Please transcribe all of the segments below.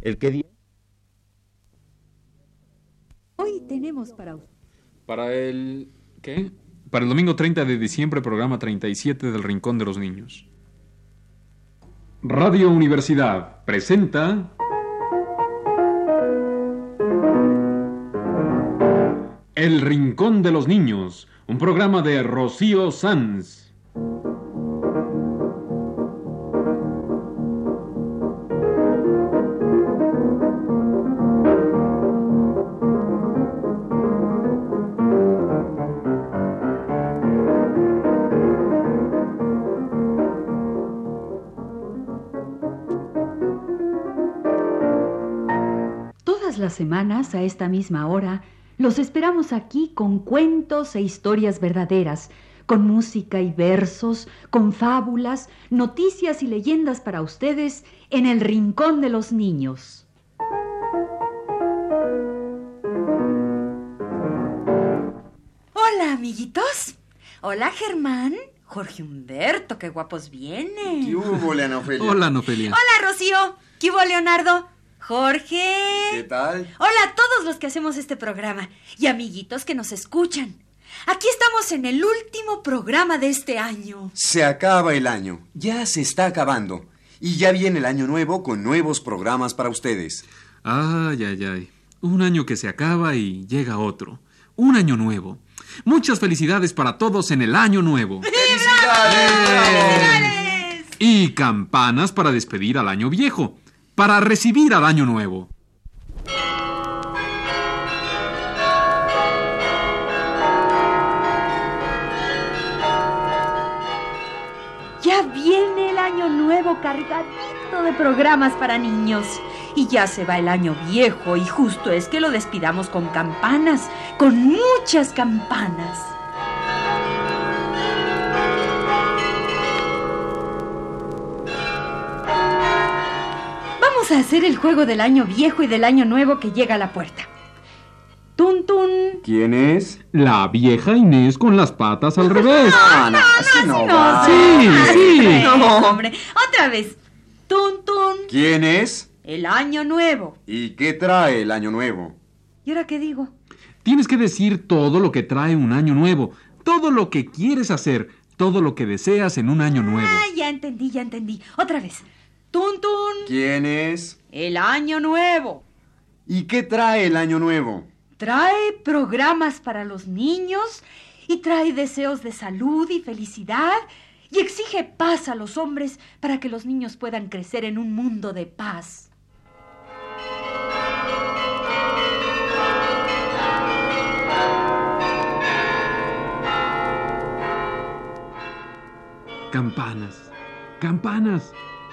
El que día... Hoy tenemos para. Para el... ¿Qué? Para el domingo 30 de diciembre, programa 37 del Rincón de los Niños. Radio Universidad presenta... El Rincón de los Niños, un programa de Rocío Sanz. A esta misma hora, los esperamos aquí con cuentos e historias verdaderas, con música y versos, con fábulas, noticias y leyendas para ustedes en el Rincón de los Niños. Hola, amiguitos. Hola, Germán. Jorge Humberto, qué guapos vienen. ¿Qué hubo, Ofelia? Hola, Nofelia. Hola, Rocío. ¿Qué hubo, Leonardo? Jorge. ¿Qué tal? Hola a todos los que hacemos este programa y amiguitos que nos escuchan. Aquí estamos en el último programa de este año. Se acaba el año. Ya se está acabando. Y ya viene el año nuevo con nuevos programas para ustedes. Ay, ay, ay. Un año que se acaba y llega otro. Un año nuevo. Muchas felicidades para todos en el año nuevo. ¡Felicidades! Y campanas para despedir al año viejo. Para recibir al año nuevo. Ya viene el año nuevo cargadito de programas para niños. Y ya se va el año viejo y justo es que lo despidamos con campanas, con muchas campanas. A hacer el juego del año viejo y del año nuevo que llega a la puerta. Tun tun. ¿Quién es? La vieja Inés con las patas al revés. Ah, no, así no, va. Sí, sí. No, hombre, otra vez. Tun tun. ¿Quién es? El año nuevo. ¿Y qué trae el año nuevo? ¿Y ahora qué digo? Tienes que decir todo lo que trae un año nuevo, todo lo que quieres hacer, todo lo que deseas en un año nuevo. Ah, ya entendí, ya entendí. Otra vez. Tun tun. ¿Quién es? El año nuevo. ¿Y qué trae el año nuevo? Trae programas para los niños y trae deseos de salud y felicidad y exige paz a los hombres para que los niños puedan crecer en un mundo de paz. Campanas, campanas,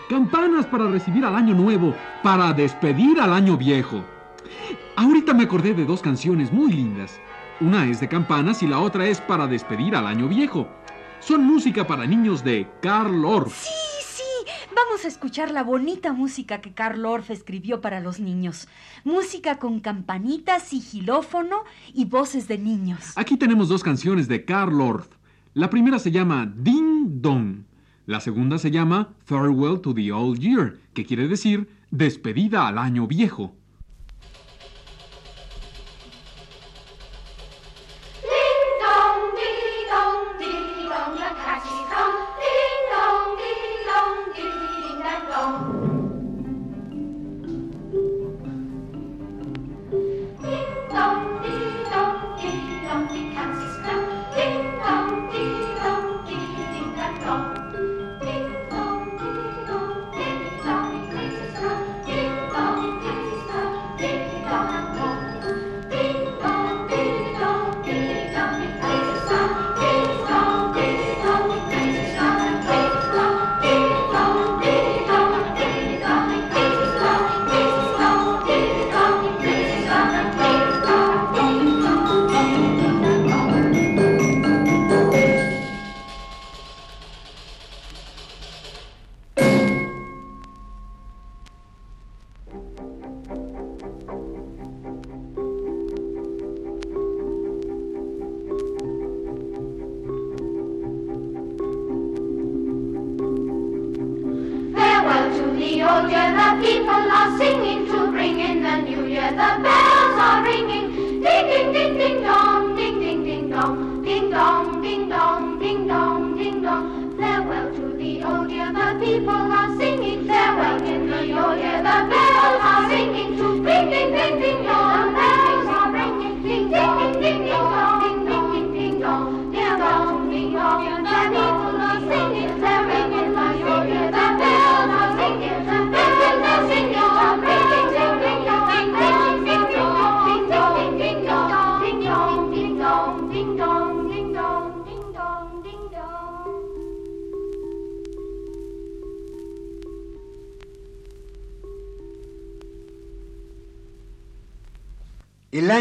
campanas para recibir al año nuevo, para despedir al año viejo. Ahorita me acordé de dos canciones muy lindas. Una es de campanas y la otra es para despedir al año viejo. Son música para niños de Karl Orff. Sí, sí, vamos a escuchar la bonita música que Karl Orff escribió para los niños. Música con campanitas, sigilófono y voces de niños. Aquí tenemos dos canciones de Karl Orff. La primera se llama Ding Dong. La segunda se llama Farewell to the Old Year, que quiere decir despedida al año viejo.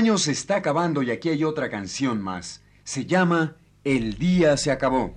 Año se está acabando y aquí hay otra canción más. Se llama El día se acabó.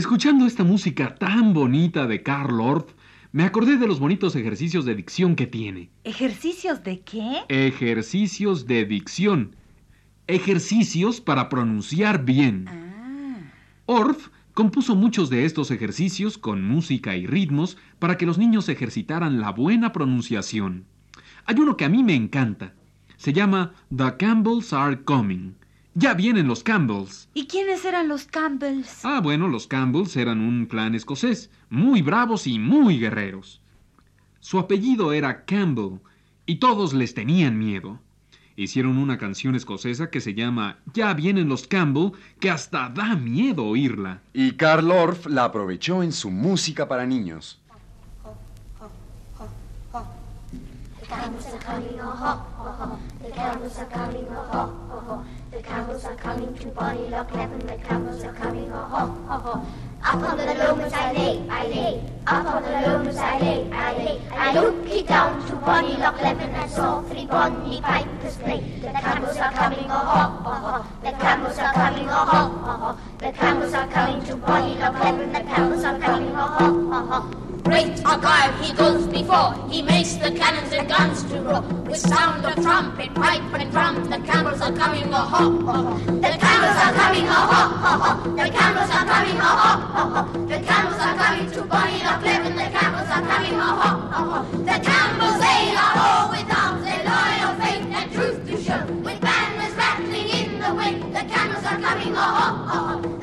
Escuchando esta música tan bonita de Karl Orff, me acordé de los bonitos ejercicios de dicción que tiene. ¿Ejercicios de qué? Ejercicios de dicción. Ejercicios para pronunciar bien. Ah. Orff compuso muchos de estos ejercicios con música y ritmos para que los niños ejercitaran la buena pronunciación. Hay uno que a mí me encanta. Se llama The Campbells Are Coming. Ya vienen los Campbells. ¿Y quiénes eran los Campbells? Ah, bueno, los Campbells eran un clan escocés, muy bravos y muy guerreros. Su apellido era Campbell, y todos les tenían miedo. Hicieron una canción escocesa que se llama Ya vienen los Campbell, que hasta da miedo oírla. Y Karl Orff la aprovechó en su música para niños. The camels are coming, oh ho, ho, ho. The camels are coming, oh ho, to oh ho. Up on the lomas I lay, I lay. Up on the lomas I lay, I lay. I looked down to Bonnie Loch Levin and saw three bonny pipers play. The camels are coming, oh ho, ho, ho. The camels are coming, oh ho, ho, ho. The camels are coming to Bonnie Loch Levin. The camels are coming, oh ho, ho, ho. Great Argyle he goes before, he makes the cannons and guns to roar. With sound of trumpet, pipe and drum, the camels are coming, oh ho, ho. The camels are coming, oh ho, ho. The camels are coming, oh ho, ho. The camels are coming to Bonnie Loch Levin. The camels are coming, oh ho, ho. The camels they are all with arms, their loyal faith and truth to show. With banners rattling in the wind, the camels are coming, oh ho, ho.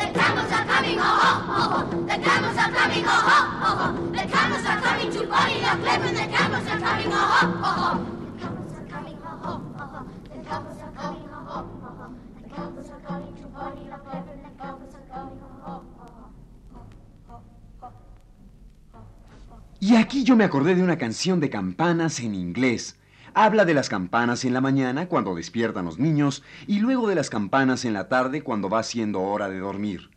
Bonnie Loch Levin. The camels are coming, oh ho, ho, ho. The camels are coming, oh ho, ho, ho. The camels are coming, oh ho, ho, ho. The camels are coming to Bonnie Loch Levin. The camels are coming, oh ho, ho, ho. Y aquí yo me acordé de una canción de campanas en inglés. Habla de las campanas en la mañana cuando despiertan los niños y luego de las campanas en la tarde cuando va siendo hora de dormir.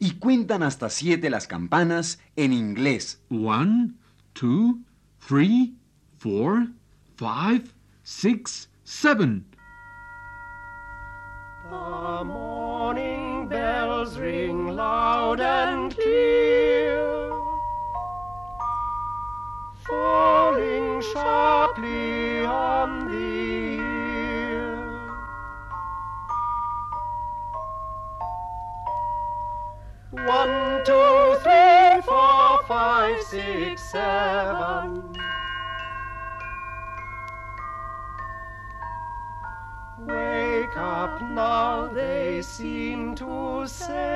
Y cuentan hasta siete las campanas en inglés. One, two, three, four, five, six, seven. The morning bells ring loud and clear, falling sharply say.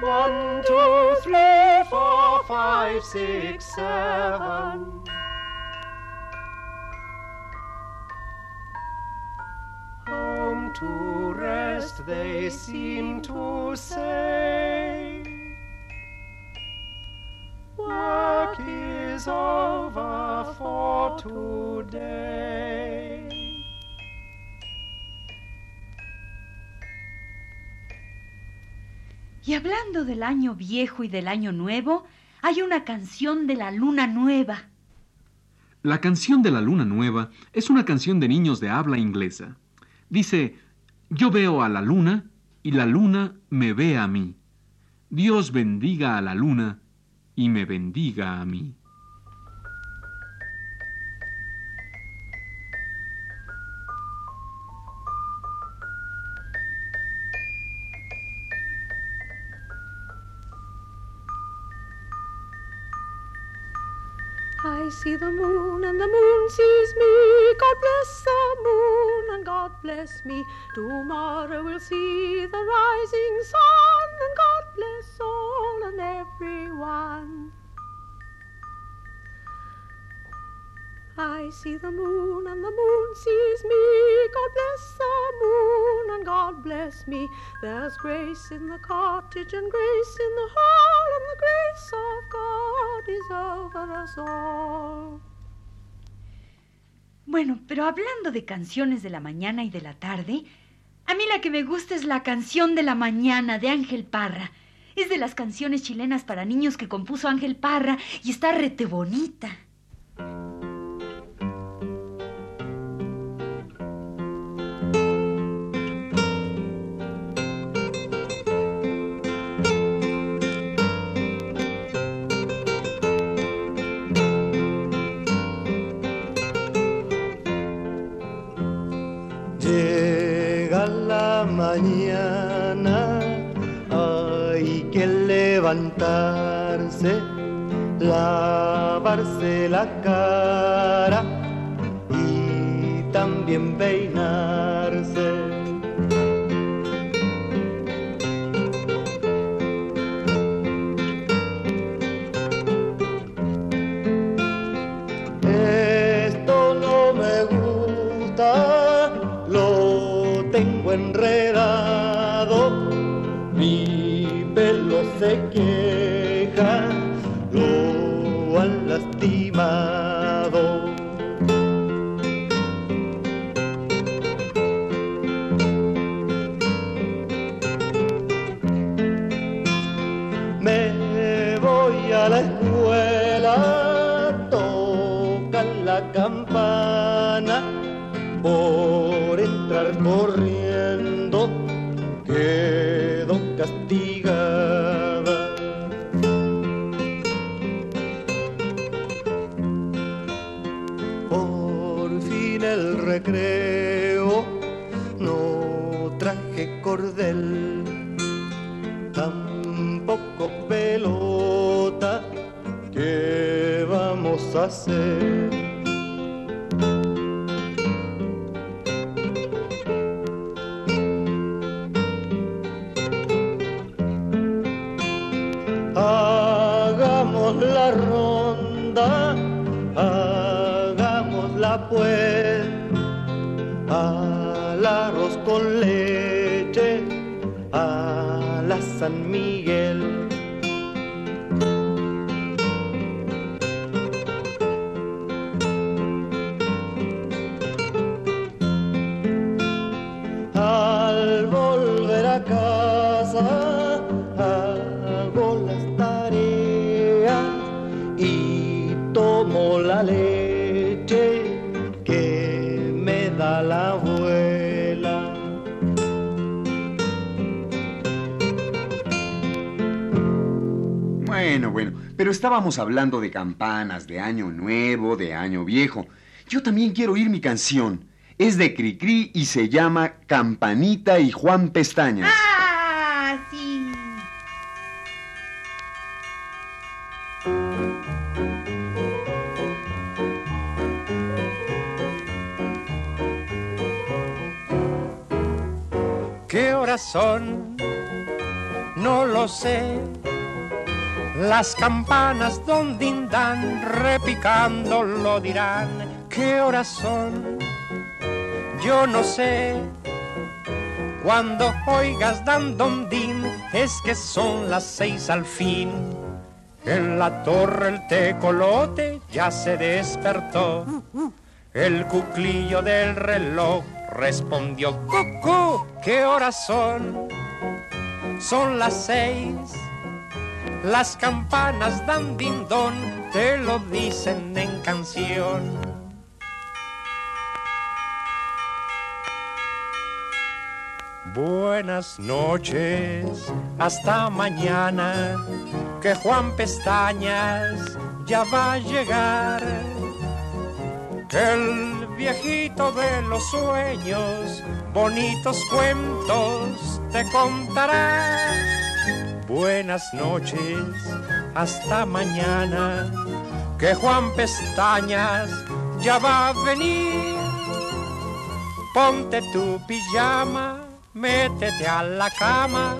One, two, three, four, five, six, seven. Home to rest, they seem to say. Work is over for today. Hablando del año viejo y del año nuevo, hay una canción de la luna nueva. La canción de la luna nueva es una canción de niños de habla inglesa. Dice, yo veo a la luna y la luna me ve a mí. Dios bendiga a la luna y me bendiga a mí. See the moon and the moon sees me. God bless the moon and God bless me. Tomorrow we'll see the rising sun and God bless all and everyone. I see the moon and the moon sees me. God bless the moon and God bless me. There's grace in the cottage and grace in the hall, and the grace of God is over us all. Bueno, pero hablando de canciones de la mañana y de la tarde, a mí la que me gusta es la canción de la mañana de Ángel Parra. Es de las canciones chilenas para niños que compuso Ángel Parra y está rete bonita. Levantarse, lavarse la cara y también peinarse. Vamos pero estábamos hablando de campanas, de año nuevo, de año viejo. Yo también quiero oír mi canción. Es de Cricri y se llama Campanita y Juan Pestañas. ¡Ah, sí! ¿Qué horas son? No lo sé. Las campanas donde dan repicando lo dirán. ¿Qué horas son? Yo no sé. Cuando oigas dan din es que son las seis al fin. En la torre el tecolote ya se despertó. El cuclillo del reloj respondió, ¡Cucú! ¿Qué horas son? Son las seis. Las campanas dan dindón, te lo dicen en canción. Buenas noches, hasta mañana, que Juan Pestañas ya va a llegar. Que el viejito de los sueños, bonitos cuentos te contará. Buenas noches, hasta mañana, que Juan Pestañas ya va a venir. Ponte tu pijama, métete a la cama,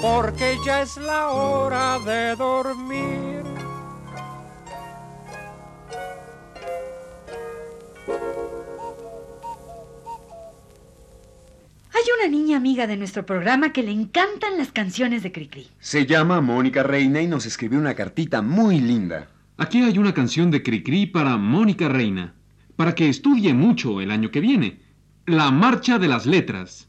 porque ya es la hora de dormir. Hay una niña amiga de nuestro programa que le encantan las canciones de Cricri. Se llama Mónica Reina y nos escribió una cartita muy linda. Aquí hay una canción de Cricri para Mónica Reina, para que estudie mucho el año que viene. La Marcha de las Letras.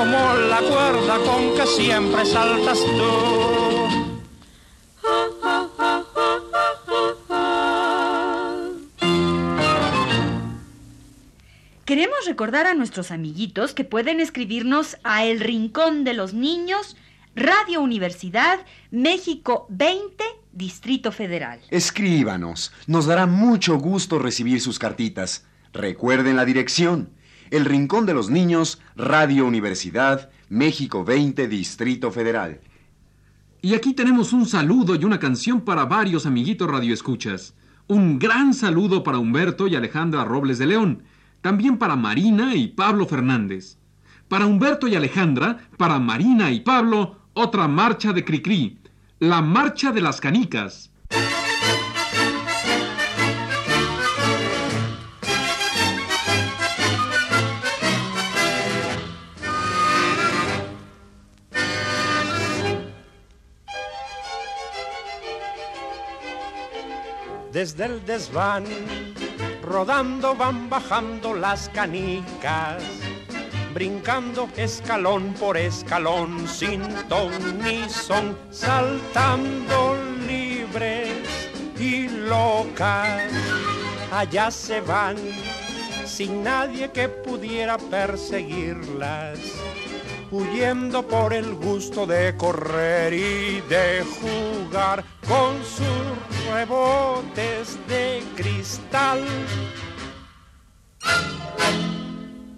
como la cuerda con que siempre saltas tú. Queremos recordar a nuestros amiguitos que pueden escribirnos a El Rincón de los Niños, Radio Universidad, México 20 Distrito Federal. Escríbanos. Nos dará mucho gusto recibir sus cartitas. Recuerden la dirección. El Rincón de los Niños, Radio Universidad, México 20, Distrito Federal. Y aquí tenemos un saludo y una canción para varios amiguitos radioescuchas. Un gran saludo para Humberto y Alejandra Robles de León. También para Marina y Pablo Fernández. Para Humberto y Alejandra, para Marina y Pablo, otra marcha de Cricri. La marcha de las canicas. Desde el desván, rodando van bajando las canicas, brincando escalón por escalón, sin ton ni son, saltando libres y locas. Allá se van, sin nadie que pudiera perseguirlas huyendo por el gusto de correr y de jugar con sus rebotes de cristal.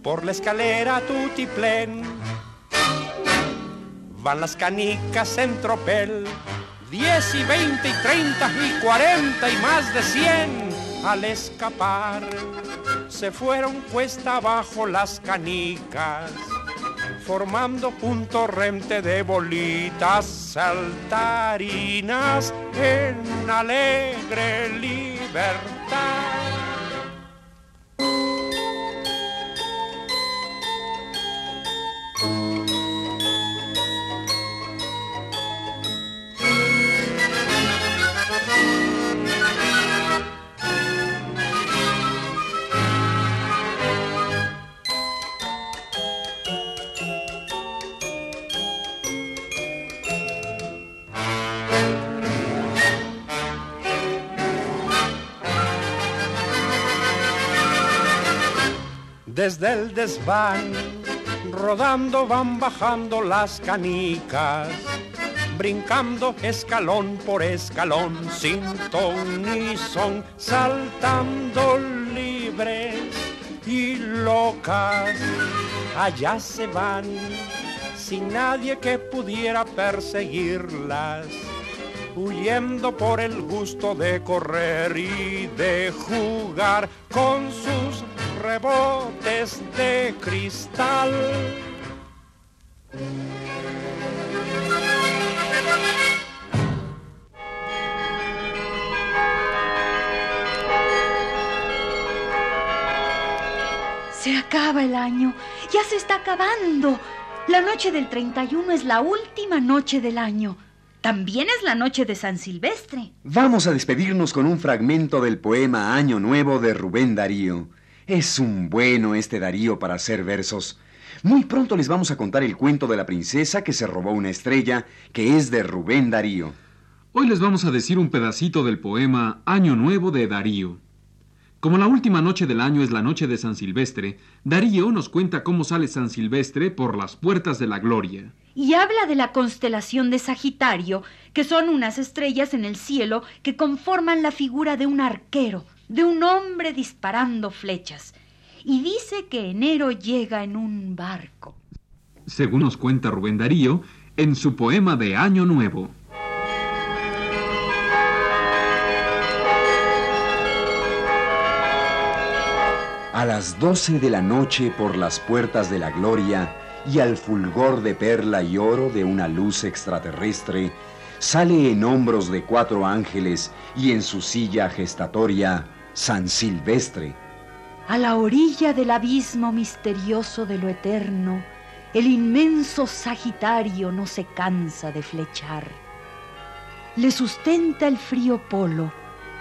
Por la escalera tutiplén van las canicas en tropel, 10 y 20 y 30 y 40 y más de 100 al escapar. Se fueron cuesta abajo las canicas formando un torrente de bolitas saltarinas en alegre libertad. Desde el desván, rodando van bajando las canicas, brincando escalón por escalón, sin ton ni son, saltando libres y locas. Allá se van, sin nadie que pudiera perseguirlas huyendo por el gusto de correr y de jugar con sus rebotes de cristal. Se acaba el año, ya se está acabando. La noche del 31 es la última noche del año. También es la noche de San Silvestre. Vamos a despedirnos con un fragmento del poema Año Nuevo de Rubén Darío. Es un bueno este Darío para hacer versos. Muy pronto les vamos a contar el cuento de la princesa que se robó una estrella, que es de Rubén Darío. Hoy les vamos a decir un pedacito del poema Año Nuevo de Darío. Como la última noche del año es la noche de San Silvestre, Darío nos cuenta cómo sale San Silvestre por las puertas de la gloria. Y habla de la constelación de Sagitario, que son unas estrellas en el cielo que conforman la figura de un arquero, de un hombre disparando flechas. Y dice que enero llega en un barco. Según nos cuenta Rubén Darío, en su poema de Año Nuevo. A las doce de la noche por las puertas de la gloria y al fulgor de perla y oro de una luz extraterrestre, sale en hombros de cuatro ángeles y en su silla gestatoria San Silvestre. A la orilla del abismo misterioso de lo eterno, el inmenso Sagitario no se cansa de flechar. Le sustenta el frío polo,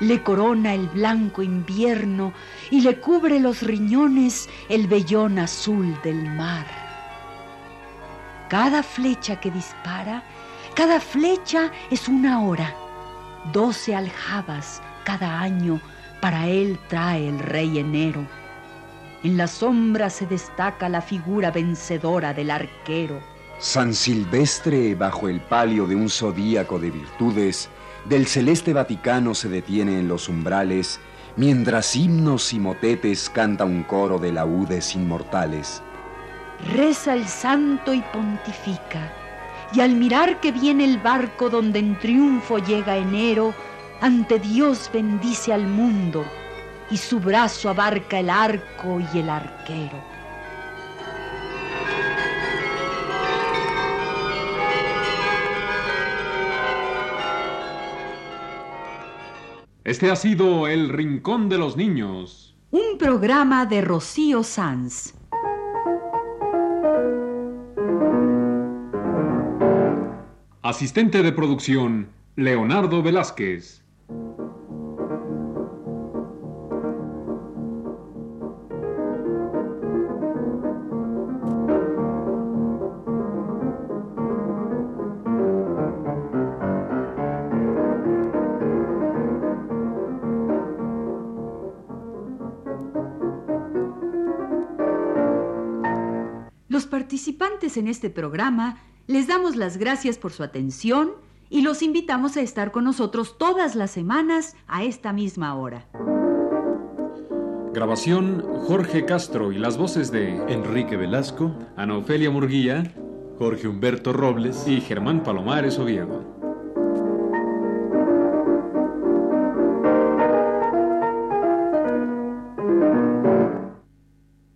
le corona el blanco invierno y le cubre los riñones el vellón azul del mar. Cada flecha que dispara, cada flecha es una hora. Doce aljabas cada año para él trae el rey enero. En la sombra se destaca la figura vencedora del arquero. San Silvestre, bajo el palio de un zodíaco de virtudes, del celeste Vaticano se detiene en los umbrales, mientras himnos y motetes canta un coro de laúdes inmortales. Reza el santo y pontifica, y al mirar que viene el barco donde en triunfo llega enero, ante Dios bendice al mundo, y su brazo abarca el arco y el arquero. Este ha sido El Rincón de los Niños. Un programa de Rocío Sanz. Asistente de producción, Leonardo Velázquez. Participantes en este programa les damos las gracias por su atención y los invitamos a estar con nosotros todas las semanas a esta misma hora. Grabación Jorge Castro y las voces de Enrique Velasco, Ana Ofelia Murguía Jorge Humberto Robles y Germán Palomares Oviedo.